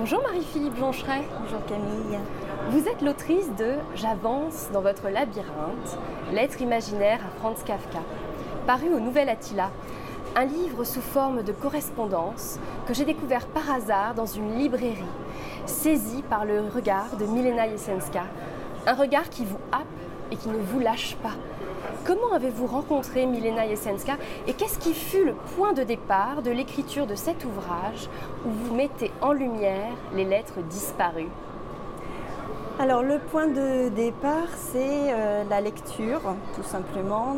Bonjour Marie-Philippe Blancheret. Bonjour Camille. Vous êtes l'autrice de J'avance dans votre labyrinthe, lettre imaginaire à Franz Kafka, paru au Nouvel Attila, un livre sous forme de correspondance que j'ai découvert par hasard dans une librairie, saisi par le regard de Milena Jesenska, un regard qui vous happe et qui ne vous lâche pas. Comment avez-vous rencontré Milena Jesenska et qu'est-ce qui fut le point de départ de l'écriture de cet ouvrage où vous mettez en lumière les lettres disparues? Alors le point de départ, c'est euh, la lecture, tout simplement,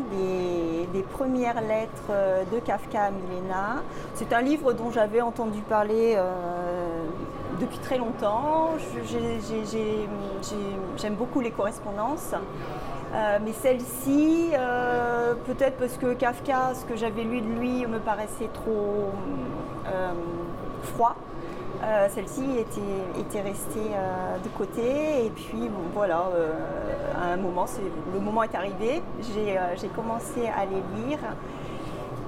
des, premières lettres euh, de Kafka à Milena. C'est un livre dont j'avais entendu parler euh, depuis très longtemps. J'aime beaucoup les correspondances. Mais celle-ci, peut-être parce que Kafka, ce que j'avais lu de lui me paraissait trop froid. Euh, celle-ci était, restée euh, de côté et puis voilà, euh, à un moment, le moment est arrivé, j'ai commencé à les lire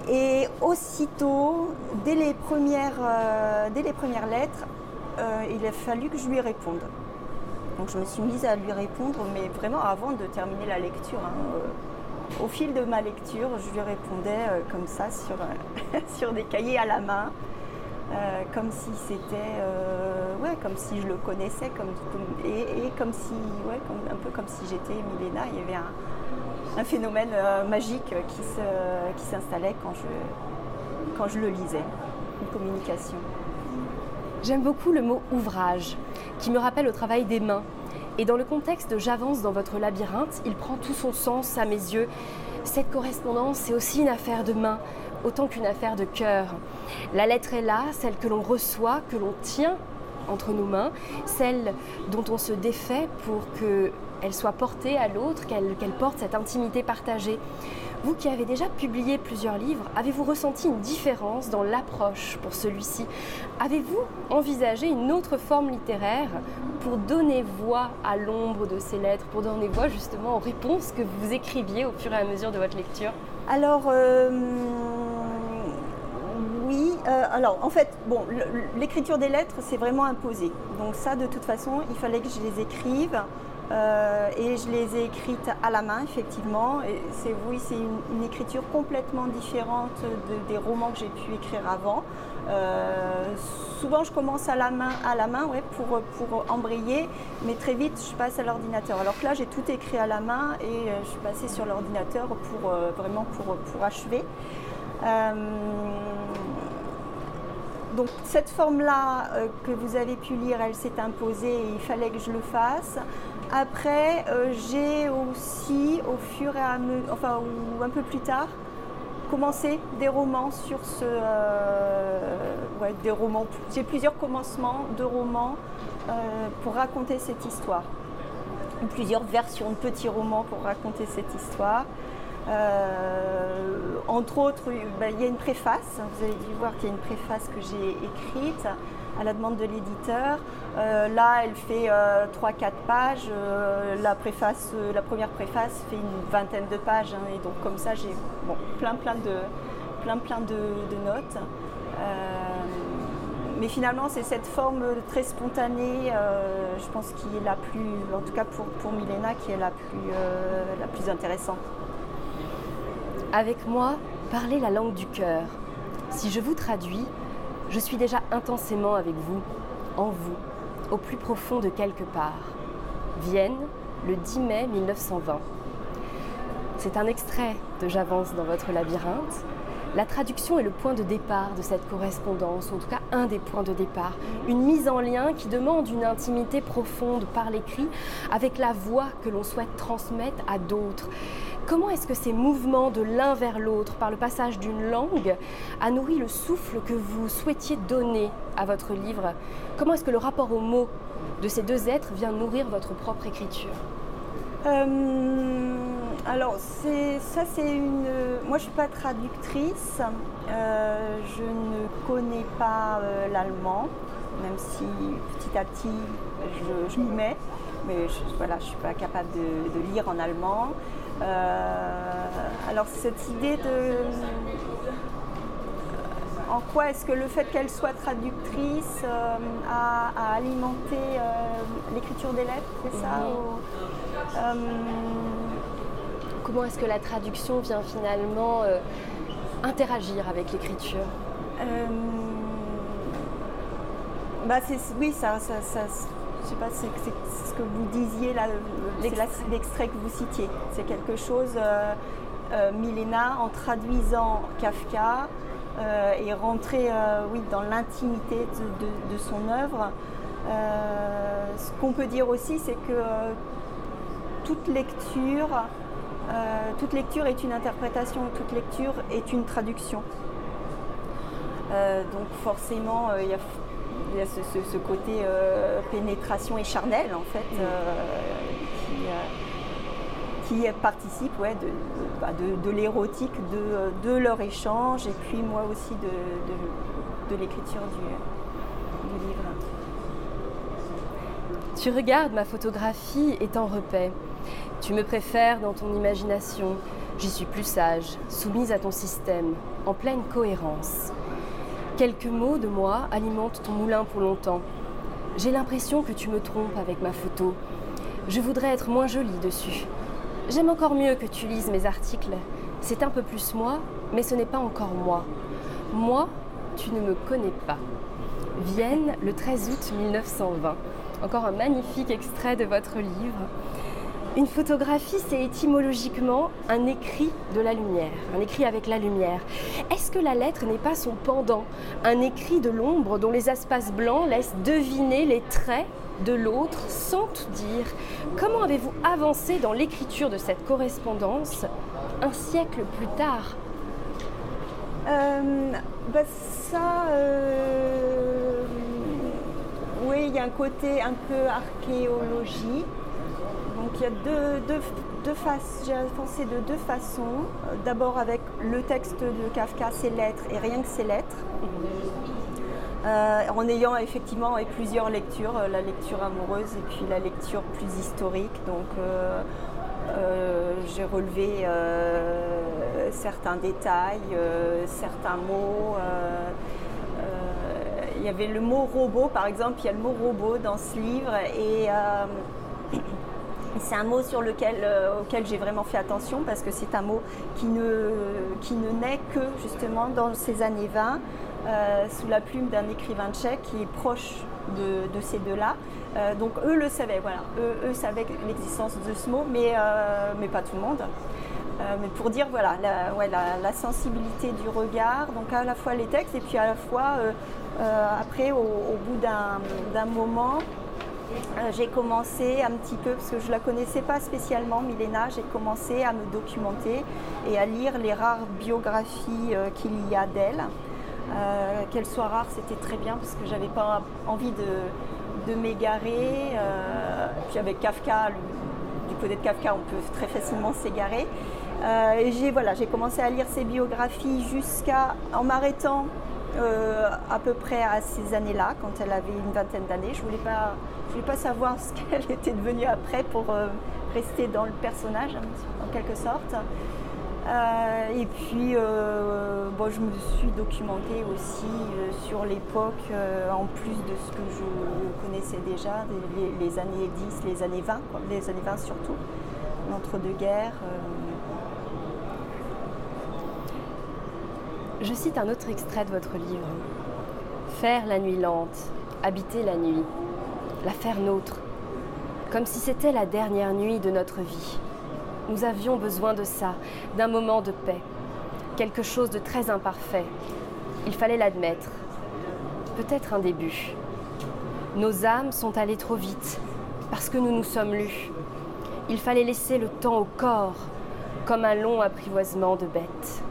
et aussitôt, dès les premières lettres, il a fallu que je lui réponde. Donc je me suis mise à lui répondre, mais vraiment avant de terminer la lecture. Hein, au fil de ma lecture, je lui répondais comme ça sur, sur des cahiers à la main. Euh, comme si c'était, euh, ouais, comme si je le connaissais, comme, et, comme si, ouais, un peu comme si j'étais Milena. Il y avait un, phénomène euh, magique qui, s'installait quand je, quand je le lisais, une communication. J'aime beaucoup le mot ouvrage, qui me rappelle le travail des mains. Et dans le contexte de J'avance dans votre labyrinthe, il prend tout son sens à mes yeux. Cette correspondance, c'est aussi une affaire de mains autant qu'une affaire de cœur. La lettre est là, celle que l'on reçoit, que l'on tient entre nos mains, celle dont on se défait pour qu'elle soit portée à l'autre, qu'elle porte cette intimité partagée. Vous qui avez déjà publié plusieurs livres, avez-vous ressenti une différence dans l'approche pour celui-ci? Avez-vous envisagé une autre forme littéraire pour donner voix à l'ombre de ces lettres, pour donner voix justement aux réponses que vous écriviez au fur et à mesure de votre lecture? Alors, euh, oui. Euh, alors, en fait, bon, l'écriture des lettres, c'est vraiment imposé. Donc ça, de toute façon, il fallait que je les écrive. Euh, et je les ai écrites à la main, effectivement. c'est oui, c'est une, écriture complètement différente des romans que j'ai pu écrire avant. Euh, souvent, je commence à la main, à la main, ouais, pour, pour embrayer, mais très vite, je passe à l'ordinateur. Alors que là, j'ai tout écrit à la main et je suis passée sur l'ordinateur pour vraiment pour, pour achever. Donc cette forme-là euh, que vous avez pu lire, elle s'est imposée et il fallait que je le fasse. Après, euh, j'ai aussi, au fur et à mesure, enfin, ou un peu plus tard, commencé des romans sur ce. Euh, ouais, des romans. J'ai plusieurs commencements de romans pour raconter cette histoire. Plusieurs versions de petits romans pour raconter cette histoire. Euh, entre autres, ben, il y a une préface. Vous avez dû voir qu'il y a une préface que j'ai écrite à la demande de l'éditeur. Euh, là, elle fait 3-4 euh, pages. la, préface, la première préface fait une vingtaine de pages. Hein, et donc, comme ça, j'ai bon, plein, plein, de, plein, plein de, notes. mais finalement, c'est cette forme très spontanée, je pense, qui est la plus, en tout cas pour, pour Milena, qui est la plus, la plus intéressante. Avec moi, parlez la langue du cœur. Si je vous traduis, je suis déjà intensément avec vous, en vous, au plus profond de quelque part. Vienne, le 10 mai 1920. C'est un extrait de J'avance dans votre labyrinthe. La traduction est le point de départ de cette correspondance, en tout cas un des points de départ. Une mise en lien qui demande une intimité profonde par l'écrit avec la voix que l'on souhaite transmettre à d'autres. Comment est-ce que ces mouvements de l'un vers l'autre, par le passage d'une langue, a nourri le souffle que vous souhaitiez donner à votre livre Comment est-ce que le rapport aux mots de ces deux êtres vient nourrir votre propre écriture? Euh, alors, ça, c'est une. Moi, je ne suis pas traductrice. Euh, je ne connais pas euh, l'allemand, même si petit à petit, je, m'y mets. Mais je, voilà, je ne suis pas capable de lire en allemand. Euh, alors cette idée de en quoi est-ce que le fait qu'elle soit traductrice a, alimenté l'écriture des lettres, c'est ça mhm. Comment est-ce que la traduction vient finalement interagir avec l'écriture? Bah oui, ça, ça, ça je sais pas, c'est ce que vous disiez là, l'extrait que vous citiez. C'est quelque chose, euh, euh, Milena, en traduisant Kafka, euh, est rentrée oui, dans l'intimité de, son œuvre. ce qu'on peut dire aussi, c'est que toute lecture, toute lecture est une interprétation, toute lecture est une traduction. donc forcément, il y a il y a ce, côté euh, pénétration et charnel en fait mm. euh, qui, euh, participe ouais, de, bah, l'érotique de, leur échange et puis moi aussi de, l'écriture du, livre. Tu regardes ma photographie étant repaix. Tu me préfères dans ton imagination. J'y suis plus sage, soumise à ton système, en pleine cohérence. Quelques mots de moi alimentent ton moulin pour longtemps. J'ai l'impression que tu me trompes avec ma photo. Je voudrais être moins jolie dessus. J'aime encore mieux que tu lises mes articles. C'est un peu plus moi, mais ce n'est pas encore moi. Moi, tu ne me connais pas. Vienne, le 13 août 1920. Encore un magnifique extrait de votre livre. Une photographie, c'est étymologiquement un écrit de la lumière, un écrit avec la lumière. Est-ce que la lettre n'est pas son pendant, un écrit de l'ombre dont les espaces blancs laissent deviner les traits de l'autre sans tout dire? Comment avez-vous avancé dans l'écriture de cette correspondance un siècle plus tard? Euh, bah, Ça, euh, oui, il y a un côté un peu archéologie. Il y a deux, j'ai avancé de deux façons. D'abord avec le texte de Kafka, ses lettres et rien que ses lettres. Euh, en ayant effectivement plusieurs lectures, la lecture amoureuse et puis la lecture plus historique. Donc euh, euh, j'ai relevé certains détails, certains mots. Il y avait le mot robot, par exemple, il y a le mot robot dans ce livre et c'est un mot sur lequel, euh, auquel j'ai vraiment fait attention parce que c'est un mot qui ne, qui ne naît que justement dans ces années 20 euh, sous la plume d'un écrivain tchèque qui est proche de, ces deux-là. Euh, donc eux le savaient, voilà. Eux, savaient l'existence de ce mot, mais, mais pas tout le monde. mais pour dire voilà la, ouais, la, sensibilité du regard, donc à la fois les textes et puis à la fois après au, bout d'un moment j'ai commencé un petit peu, parce que je ne la connaissais pas spécialement, Milena, j'ai commencé à me documenter et à lire les rares biographies euh, qu'il y a d'elle. Euh, qu'elles soient rares, c'était très bien parce que j'avais pas envie de, de m'égarer. puis avec Kafka, du côté de Kafka, on peut très facilement s'égarer. j'ai voilà, commencé à lire ses biographies jusqu'à en m'arrêtant à peu près à ces années-là, quand elle avait une vingtaine d'années. Je voulais pas je ne voulais pas savoir ce qu'elle était devenue après pour euh, rester dans le personnage, en quelque sorte. Euh, et puis, euh, bon, je me suis documentée aussi sur l'époque, en plus de ce que je connaissais déjà, les, années 10, les années 20, les années 20 surtout, l'entre-deux-guerres. Je cite un autre extrait de votre livre. Faire la nuit lente, habiter la nuit la faire nôtre, comme si c'était la dernière nuit de notre vie. Nous avions besoin de ça, d'un moment de paix, quelque chose de très imparfait. Il fallait l'admettre, peut-être un début. Nos âmes sont allées trop vite, parce que nous nous sommes lus. Il fallait laisser le temps au corps, comme un long apprivoisement de bêtes.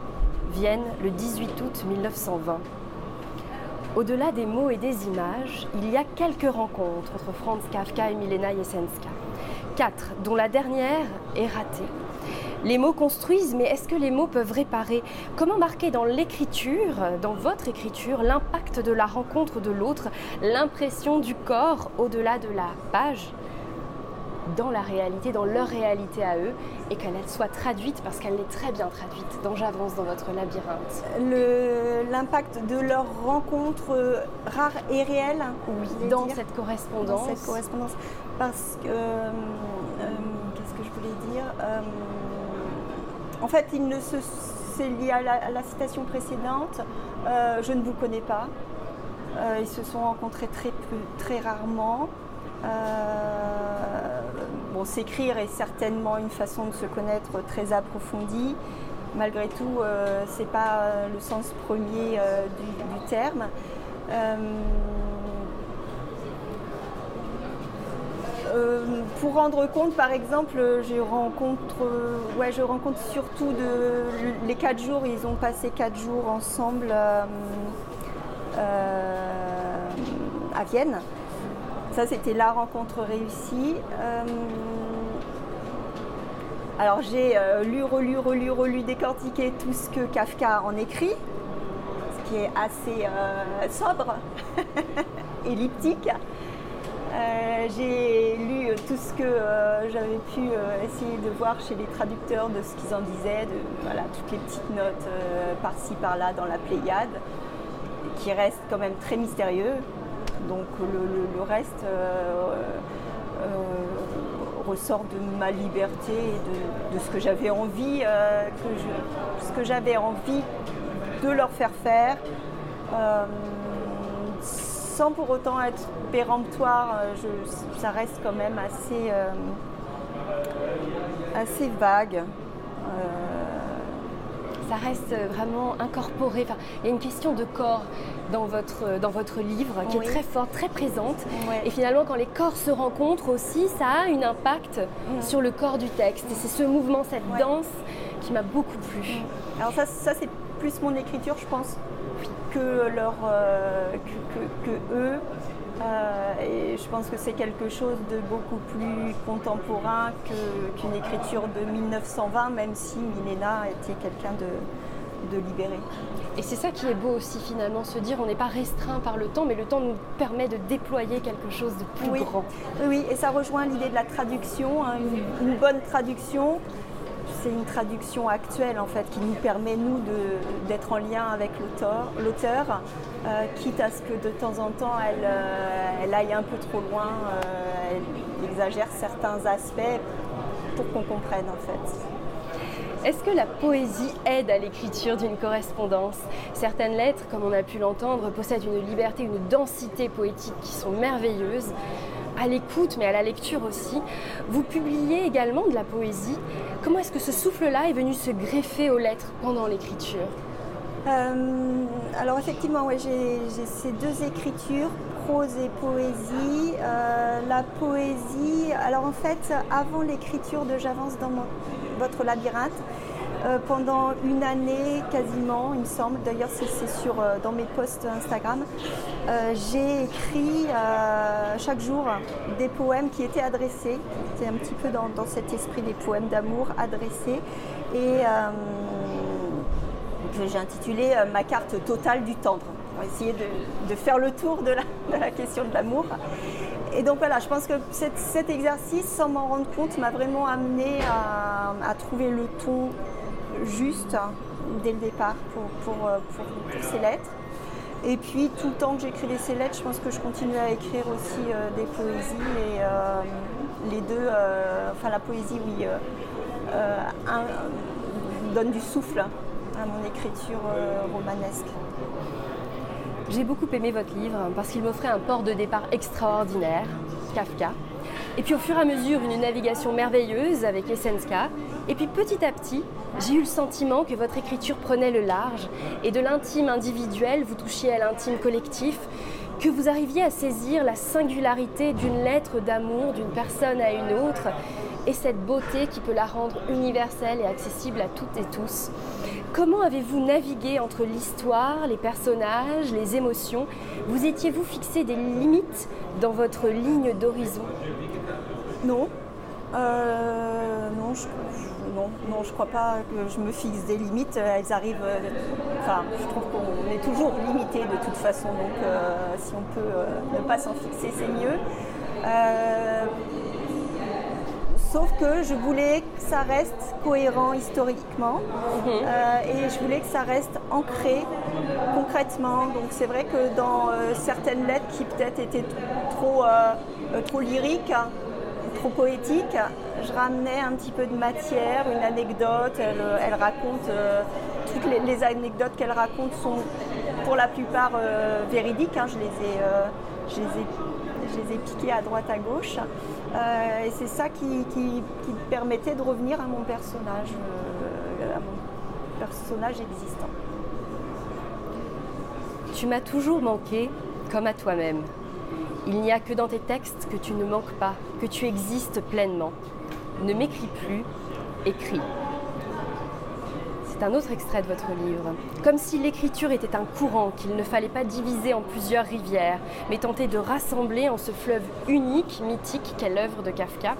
Vienne, le 18 août 1920. Au-delà des mots et des images, il y a quelques rencontres entre Franz Kafka et Milena Jesenska. Quatre, dont la dernière est ratée. Les mots construisent, mais est-ce que les mots peuvent réparer? Comment marquer dans l'écriture, dans votre écriture, l'impact de la rencontre de l'autre, l'impression du corps au-delà de la page, dans la réalité, dans leur réalité à eux et qu'elle soit traduite parce qu'elle est très bien traduite dans J'avance dans votre labyrinthe L'impact de leur rencontre rare et réelle Oui, dans cette correspondance. Dans cette correspondance. Parce que, qu'est-ce que je voulais dire En fait, il ne se c'est lié à la, citation précédente. Euh, je ne vous connais pas. Euh, ils se sont rencontrés très, très rarement. Euh, bon, s'écrire est certainement une façon de se connaître très approfondie. Malgré tout, ce n'est pas le sens premier du, terme. Euh, pour rendre compte, par exemple, je rencontre, euh, ouais, je rencontre surtout les quatre jours, ils ont passé quatre jours ensemble euh, à Vienne. Ça, c'était la rencontre réussie. alors, j'ai lu, relu, relu, relu, décortiqué tout ce que Kafka en écrit, ce qui est assez sobre, elliptique. Euh, j'ai lu tout ce que euh, j'avais pu euh, essayer de voir chez les traducteurs de ce qu'ils en disaient, de voilà, toutes les petites notes par-ci par-là dans la Pléiade, qui restent quand même très mystérieux. Donc le, reste ressort de ma liberté et de, ce que j'avais envie, que ce que j'avais envie de leur faire faire sans pour autant être péremptoire, euh, ça reste quand même assez, euh, assez vague. Euh, ça reste vraiment incorporé. il y a une question de corps dans votre, dans votre livre qui est très forte, très présente. Et finalement, quand les corps se rencontrent aussi, ça a un impact mm. sur le corps du texte. Et c'est ce mouvement, cette danse qui m'a beaucoup plu. Mm. Alors ça, ça c'est plus mon écriture, je pense que, leur, euh, que, eux. Euh, et je pense que c'est quelque chose de beaucoup plus contemporain qu'une écriture de 1920, même si Milena était quelqu'un de, de libéré. Et c'est ça qui est beau aussi finalement, se dire on n'est pas restreint par le temps, mais le temps nous permet de déployer quelque chose de plus grand. Oui, et ça rejoint l'idée de la traduction, hein, une, bonne traduction c'est une traduction actuelle en fait qui nous permet nous d'être en lien avec l'auteur, euh, quitte à ce que de temps en temps elle, euh, aille un peu trop loin, euh, elle exagère certains aspects pour qu'on comprenne en fait. Est-ce que la poésie aide à l'écriture d'une correspondance? Certaines lettres, comme on a pu l'entendre, possèdent une liberté, une densité poétique qui sont merveilleuses à l'écoute, mais à la lecture aussi. Vous publiez également de la poésie. Comment est-ce que ce souffle-là est venu se greffer aux lettres pendant l'écriture? Euh, Alors effectivement, ouais, j'ai ces deux écritures, prose et poésie. Euh, la poésie, alors en fait, avant l'écriture de J'avance dans votre labyrinthe, euh, pendant une année quasiment, il me semble. D'ailleurs, c'est sur euh, dans mes posts Instagram. Euh, j'ai écrit chaque jour des poèmes qui étaient adressés. C'est un petit peu dans, cet esprit des poèmes d'amour adressés. Et j'ai intitulé Ma carte totale du tendre. On va essayer de, faire le tour de la, question de l'amour. Et donc voilà, je pense que cet, exercice, sans m'en rendre compte, m'a vraiment amené à, à trouver le ton juste dès le départ pour, euh, ces lettres. Et puis tout le temps que j'écrivais ces lettres, je pense que je continuais à écrire aussi euh, des poésies et euh, les deux, enfin la poésie oui, donne du souffle à mon écriture romanesque. J'ai beaucoup aimé votre livre parce qu'il m'offrait un port de départ extraordinaire, Kafka. Et puis au fur et à mesure, une navigation merveilleuse avec Essenska. Et puis petit à petit, j'ai eu le sentiment que votre écriture prenait le large et de l'intime individuel, vous touchiez à l'intime collectif, que vous arriviez à saisir la singularité d'une lettre d'amour d'une personne à une autre et cette beauté qui peut la rendre universelle et accessible à toutes et tous. Comment avez-vous navigué entre l'histoire, les personnages, les émotions? Vous étiez-vous fixé des limites dans votre ligne d'horizon? Non. Euh, non, je, non, non, je crois pas que je me fixe des limites. Elles arrivent. Euh, enfin, je trouve qu'on est toujours limité de toute façon. Donc, euh, si on peut ne pas s'en fixer, c'est mieux. Sauf que je voulais que ça reste cohérent historiquement Mhm. euh, et je voulais que ça reste ancré concrètement. Donc c'est vrai que dans euh, certaines lettres qui peut-être étaient trop, euh, euh, trop lyriques, trop poétiques, je ramenais un petit peu de matière, une anecdote. Elle, euh, raconte, euh, toutes les, anecdotes qu'elle raconte sont pour la plupart euh, véridiques. hein. Je, les ai, je, les ai, je piquées à droite, à gauche. Et c'est ça qui, qui- permettait de revenir à mon personnage, à mon personnage existant. Tu m'as toujours manqué, comme à toi-même. Il n'y a que dans tes textes que tu ne manques pas, que tu existes pleinement. Ne m'écris plus, écris. C'est un autre extrait de votre livre. Comme si l'écriture était un courant qu'il ne fallait pas diviser en plusieurs rivières, mais tenter de rassembler en ce fleuve unique, mythique qu'est l'œuvre de Kafka.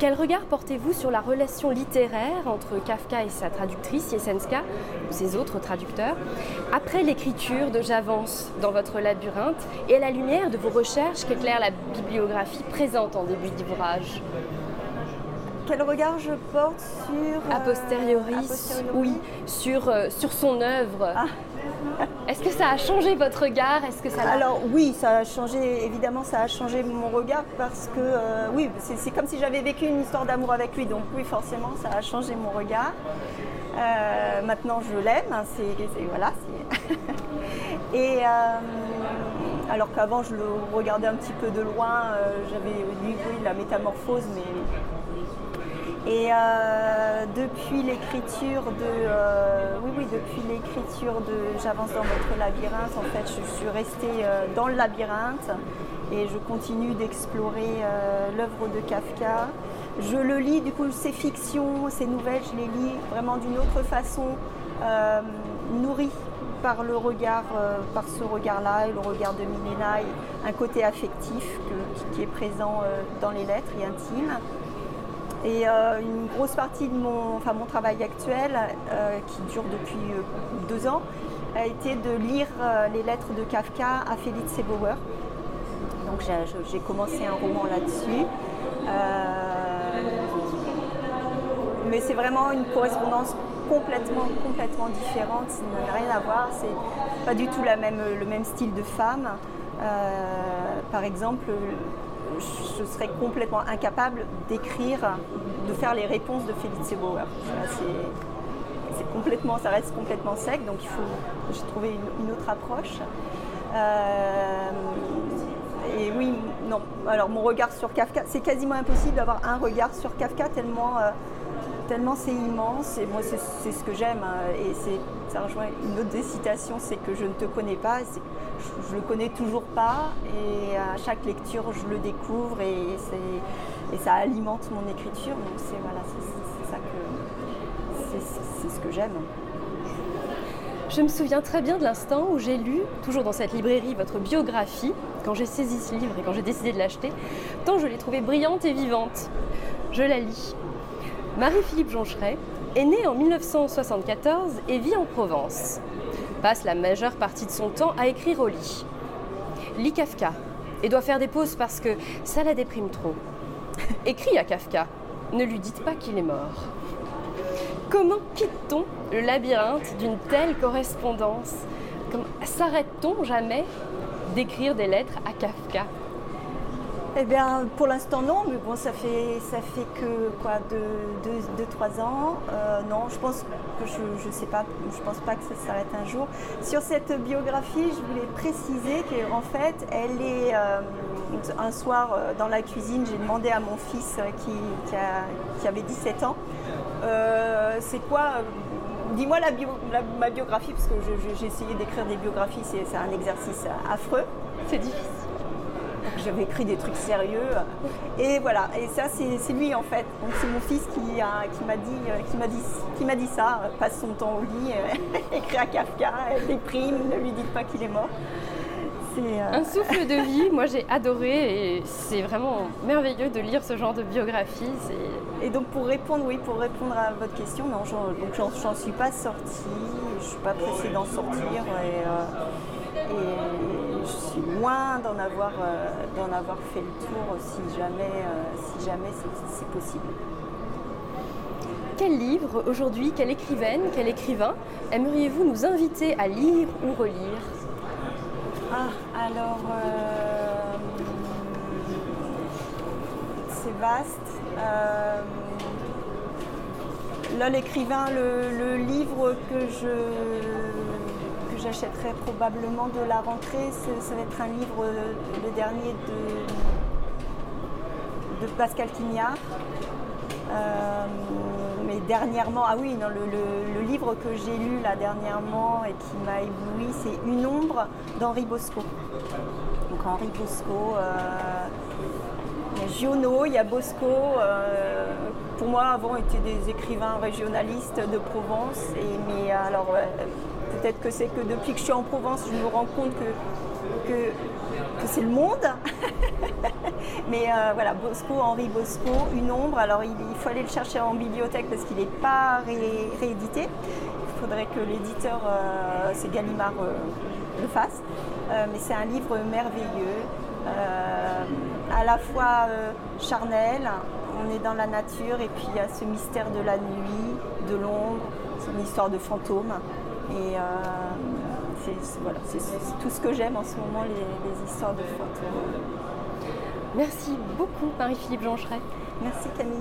Quel regard portez-vous sur la relation littéraire entre Kafka et sa traductrice Yesenska, ou ses autres traducteurs, après l'écriture de J'avance dans votre labyrinthe et à la lumière de vos recherches qu'éclaire la bibliographie présente en début d'ouvrage Quel regard je porte sur... A euh, posteriori, posteriori oui, sur, euh, sur son œuvre. Ah. Est-ce que ça a changé votre regard? Est-ce que ça Alors oui, ça a changé, évidemment ça a changé mon regard parce que euh, oui, c'est comme si j'avais vécu une histoire d'amour avec lui, donc oui forcément ça a changé mon regard. Euh, maintenant je l'aime, hein, c'est voilà. Et euh, alors qu'avant je le regardais un petit peu de loin, j'avais lu oui, la métamorphose, mais et euh, depuis l'écriture de, euh, oui, oui, depuis l'écriture de J'avance dans votre labyrinthe, en fait, je suis restée euh, dans le labyrinthe et je continue d'explorer l'œuvre de Kafka. Je le lis, du coup, ses fictions, ses nouvelles, je les lis vraiment d'une autre façon, nourrie par le regard, par ce regard-là, et le regard de Milena, et un côté affectif qui est présent dans les lettres et intime. Et euh, une grosse partie de mon, enfin, mon travail actuel, euh, qui dure depuis euh, deux ans, a été de lire les lettres de Kafka à Félix Sebauer. Donc j'ai- commencé un roman là-dessus. Mais c'est vraiment une correspondance complètement, complètement différente. Ça n'a rien à voir. C'est pas du tout la même, le même style de femme. Par exemple, je serais complètement incapable d'écrire, de faire les réponses de Félix. Voilà, c'est- complètement, ça reste complètement sec, donc il faut, j'ai trouvé une, une autre approche. Euh, et oui, non. Alors mon regard sur Kafka, c'est quasiment impossible d'avoir un regard sur Kafka tellement, euh, tellement c'est immense. Et moi, c'est ce que j'aime. hein. Et ça rejoint une autre des citations, c'est que je ne te connais pas. Je, je le connais toujours pas. Et à chaque lecture, je le découvre et, et ça alimente mon écriture. Donc c'est voilà, c'est ça que c'est ce que j'aime. Je me souviens très bien de l'instant où j'ai lu, toujours dans cette librairie, votre biographie, quand j'ai saisi ce livre et quand j'ai décidé de l'acheter, tant je l'ai trouvée brillante et vivante. Je la lis. Marie-Philippe Joncheret est née en 1974 et vit en Provence. Passe la majeure partie de son temps à écrire au lit. Lit Kafka et doit faire des pauses parce que ça la déprime trop. Écrit à Kafka, ne lui dites pas qu'il est mort. Comment quitte-t-on le labyrinthe d'une telle correspondance? S'arrête-t-on jamais d'écrire des lettres à Kafka? Eh bien, pour l'instant, non, mais bon, ça fait, ça fait que quoi, deux, deux, deux, trois ans. Euh, non, je pense que je ne sais pas, je pense pas que ça s'arrête un jour. Sur cette biographie, je voulais préciser qu'en fait, elle est. euh, un soir, euh, dans la cuisine, j'ai demandé à mon fils qui, qui, a- qui avait 17 ans c'est quoi Dis-moi la ma biographie, parce que j'ai essayé d'écrire des biographies, c'est un exercice affreux. C'est difficile. J'avais écrit des trucs sérieux. Et voilà, et ça c'est lui en fait. Donc c'est mon fils qui a- qui m'a dit, euh, qui m'a dit, qui m'a dit ça, euh, passe son temps au lit, euh, écrit à Kafka, euh, déprime, ne lui dites pas qu'il est mort. Euh, Un souffle de vie, moi j'ai adoré et c'est vraiment merveilleux de lire ce genre de biographie. Et donc pour répondre, oui, pour répondre à votre question, non, j'en, suis pas sortie, je suis pas pressée d'en sortir et, euh, et je suis loin d'en avoir, d'en avoir fait le tour si jamais, si jamais c'est possible. Quel livre aujourd'hui, quelle écrivaine, quel écrivain aimeriez-vous nous inviter à lire ou relire? Ah, alors c'est vaste. là, l'écrivain, le, livre que je j'achèterai probablement de la rentrée, ça va être un livre, le dernier de, de Pascal Quignard. Euh, mais dernièrement, ah oui, non, le, livre que j'ai lu là dernièrement et qui m'a ébloui, c'est Une ombre d'Henri Bosco. Donc Henri Bosco, euh, Giono, il y a Bosco. Euh, pour moi, avant, étaient des écrivains régionalistes de Provence. Et, mais alors, peut-être que c'est que depuis que je suis en Provence, je me rends compte que, c'est le monde. mais euh, voilà, Bosco, Henri Bosco, Une ombre. Alors, il, faut aller le chercher en bibliothèque parce qu'il n'est pas réédité. Il faudrait que l'éditeur, euh, c'est Gallimard, le fasse. mais c'est un livre merveilleux. Euh, à la fois euh, charnel, on est dans la nature et puis il y a ce mystère de la nuit, de l'ombre, c'est une histoire de fantôme. Et euh, c'est tout ce que j'aime en ce moment, les, histoires de fantômes. Merci beaucoup Marie-Philippe Joncheret. Merci Camille.